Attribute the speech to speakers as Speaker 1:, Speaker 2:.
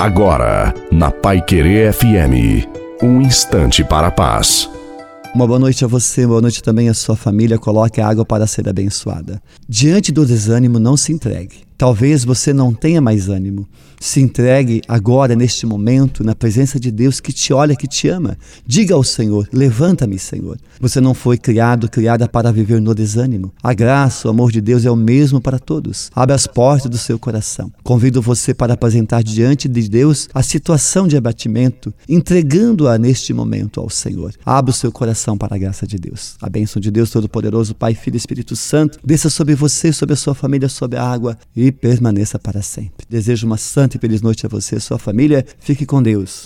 Speaker 1: Agora, na Pai Querer FM, um instante para a paz.
Speaker 2: Uma boa noite a você, boa noite também à sua família. Coloque a água para ser abençoada. Diante do desânimo, não se entregue. Talvez você não tenha mais ânimo. Se entregue agora, neste momento, na presença de Deus que te olha, que te ama. Diga ao Senhor: Levanta-me, Senhor. Você não foi criado, criada para viver no desânimo. A graça, o amor de Deus é o mesmo para todos. Abre as portas do seu coração. Convido você para apresentar diante de Deus a situação de abatimento, entregando-a neste momento ao Senhor. Abra o seu coração para a graça de Deus. A bênção de Deus Todo-Poderoso, Pai, Filho e Espírito Santo, desça sobre você, sobre a sua família, sobre a água e permaneça para sempre. Desejo uma santa e feliz noite a você e sua família. Fique com Deus.